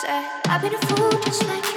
said I've been a fool just like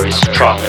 very strong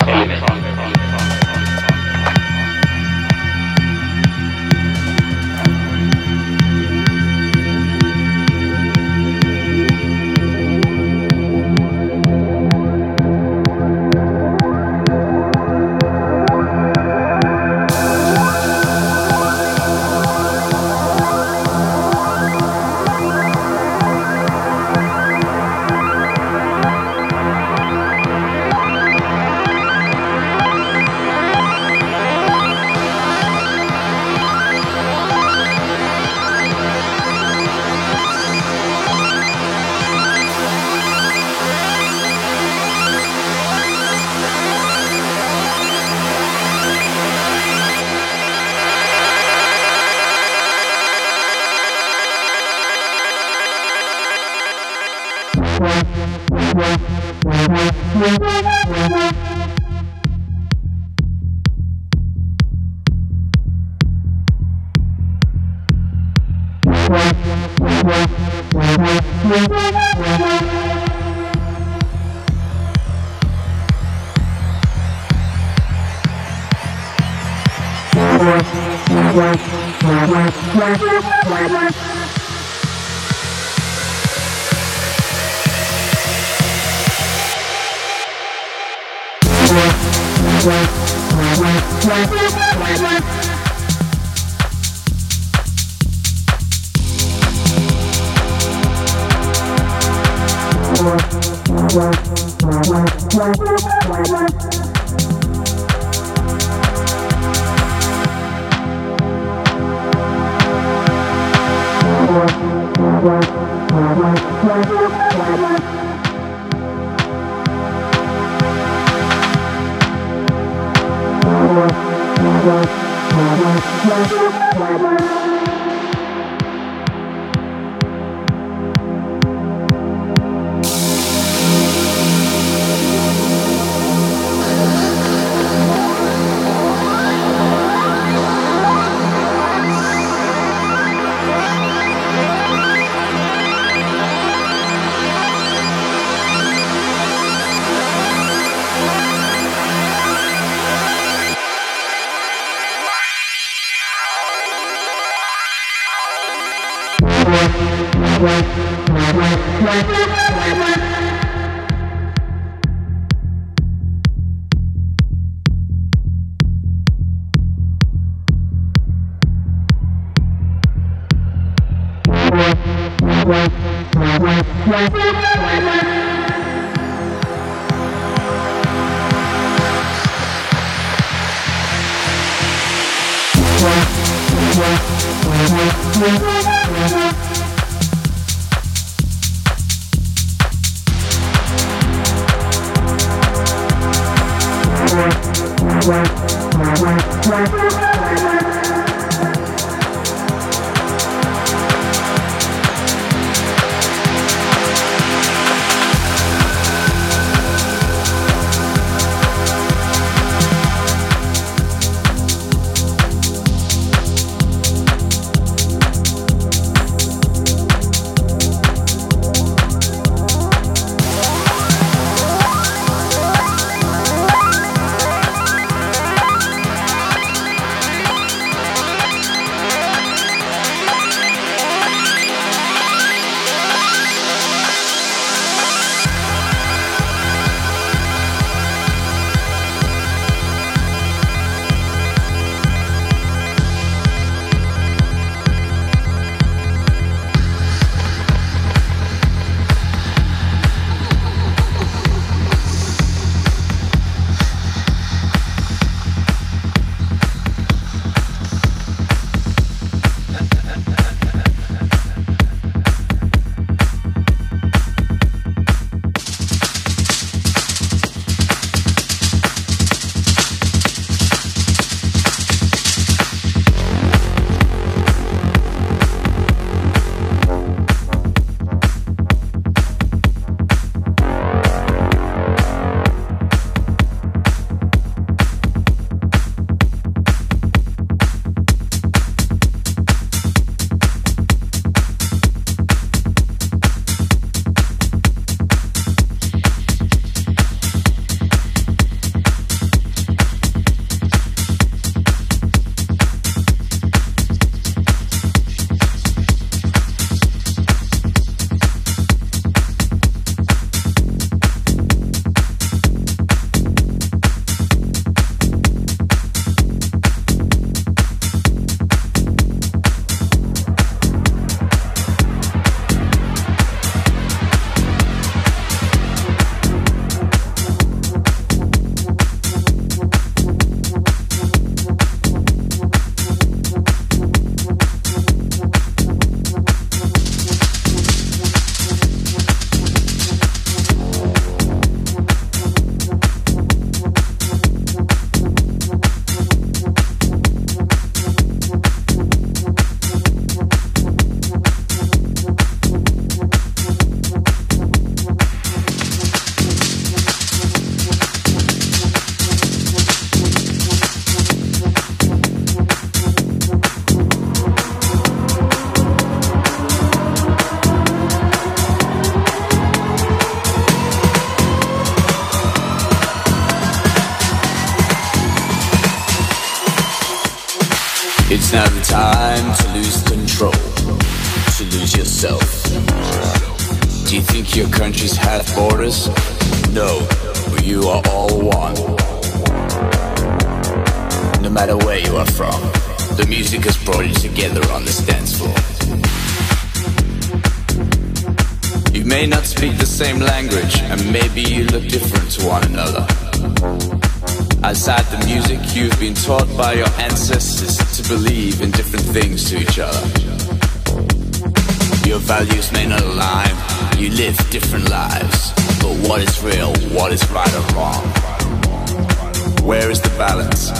time to lose control, to lose yourself. Do you think your countries have borders? No, you are all one. No matter where you are from, the music has brought you together on this dance floor. You may not speak the same language, and maybe you look different to one another. Outside the music, you've been taught by your ancestors to believe in different things to each other. Your values may not align, you live different lives. But what is real, what is right or wrong? Where is the balance?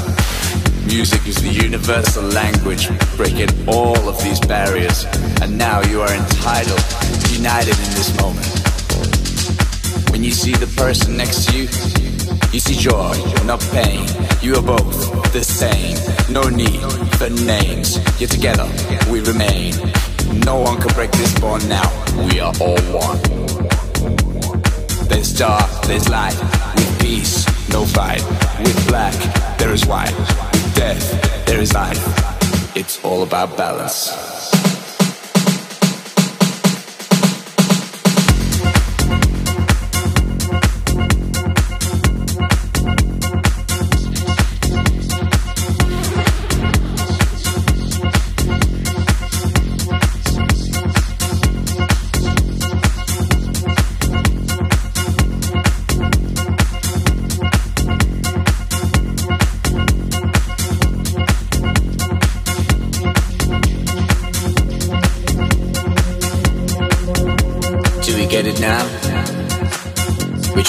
Music is the universal language, breaking all of these barriers. And now you are entitled, united in this moment. When you see the person next to you, you see joy, not pain. You are both the same. No need for names. Yet together we remain. No one can break this bond now. We are all one. There's dark, there's light. With peace, no fight. With black, there is white. With death, there is life. It's all about balance.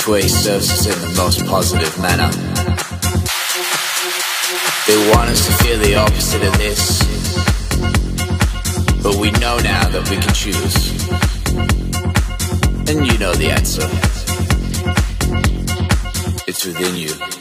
Way serves us in the most positive manner? They want us to feel the opposite of this. But we know now that we can choose. And you know the answer. It's within you.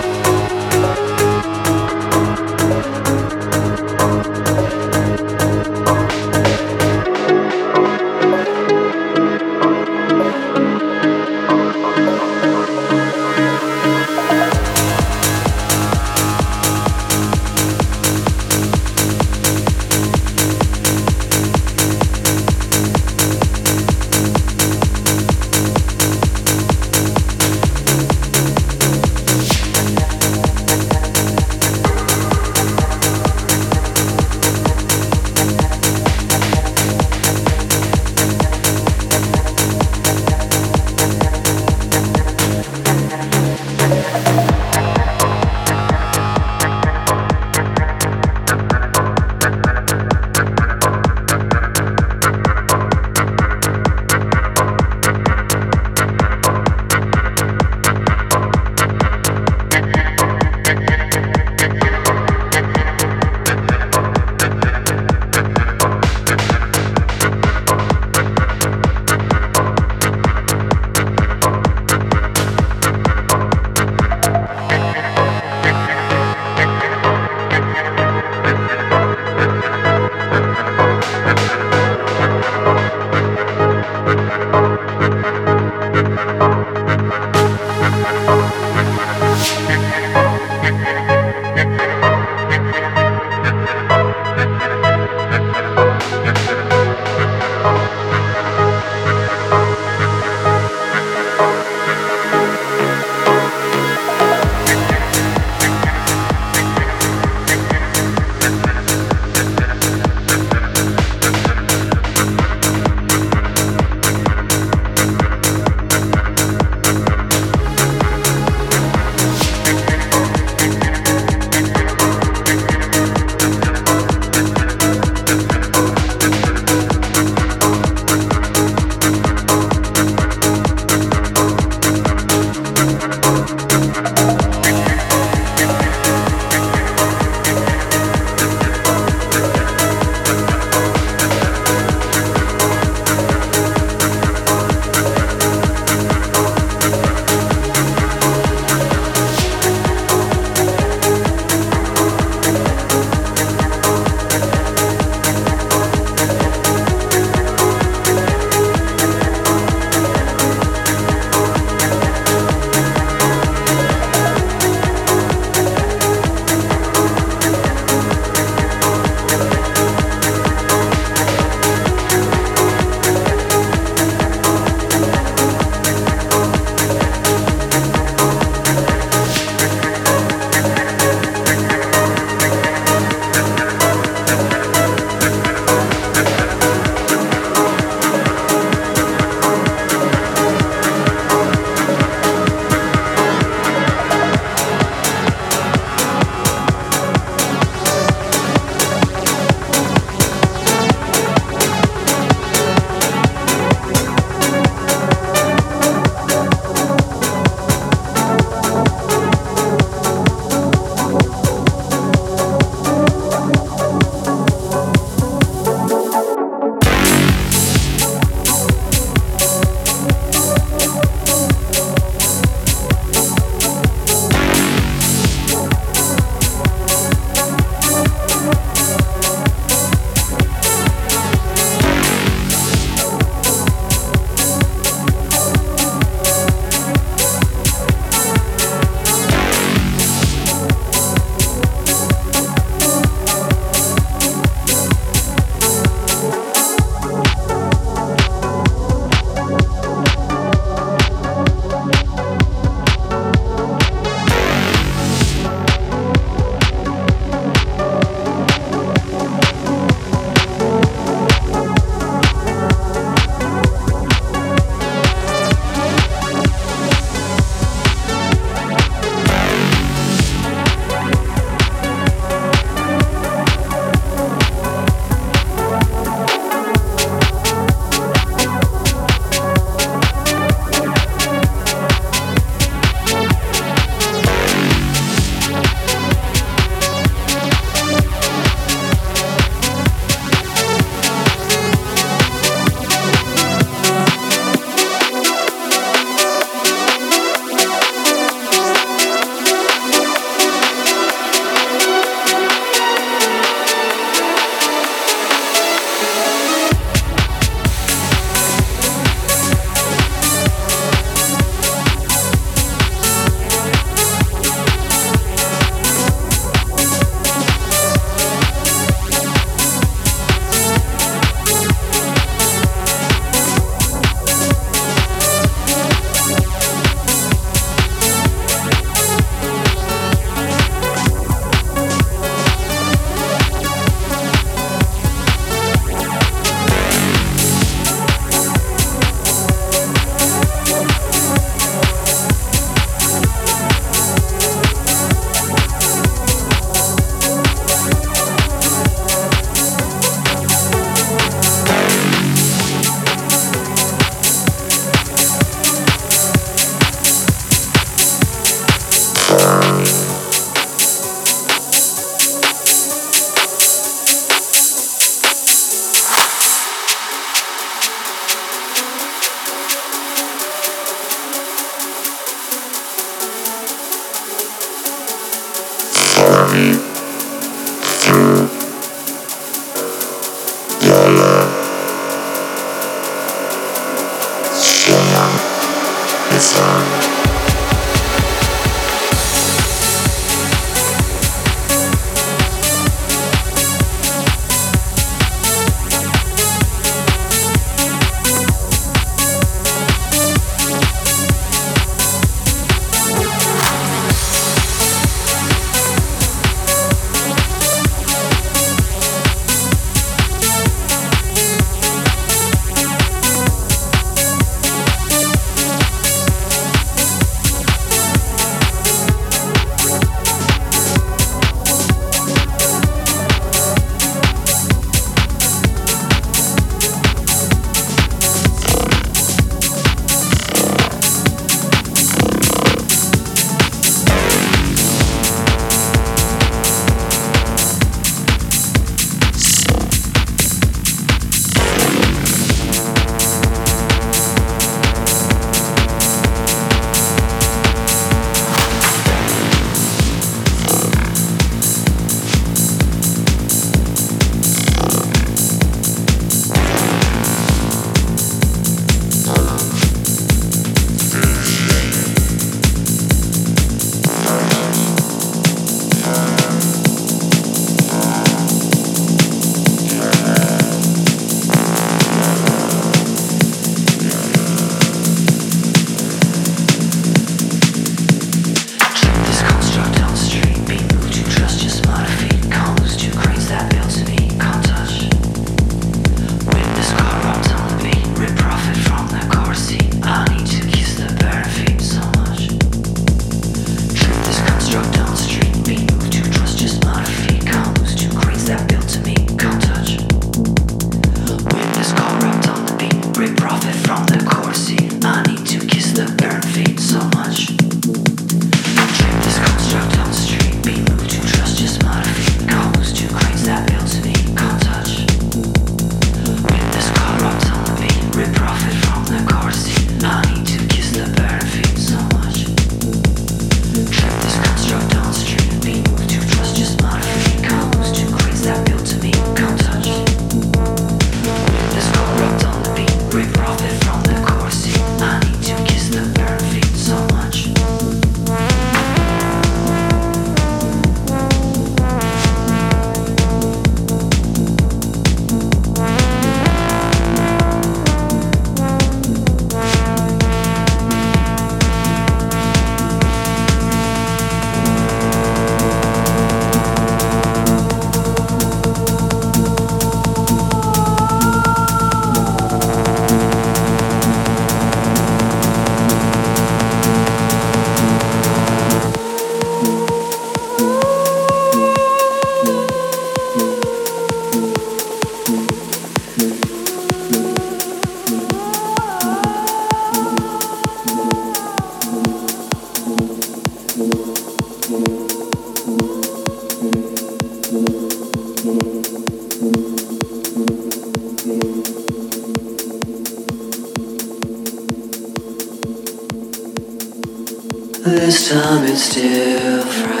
time it's different.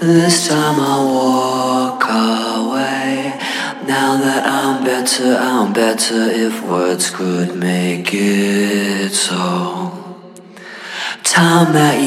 This time I walk away. Now that I'm better, I'm better if words could make it so. Time that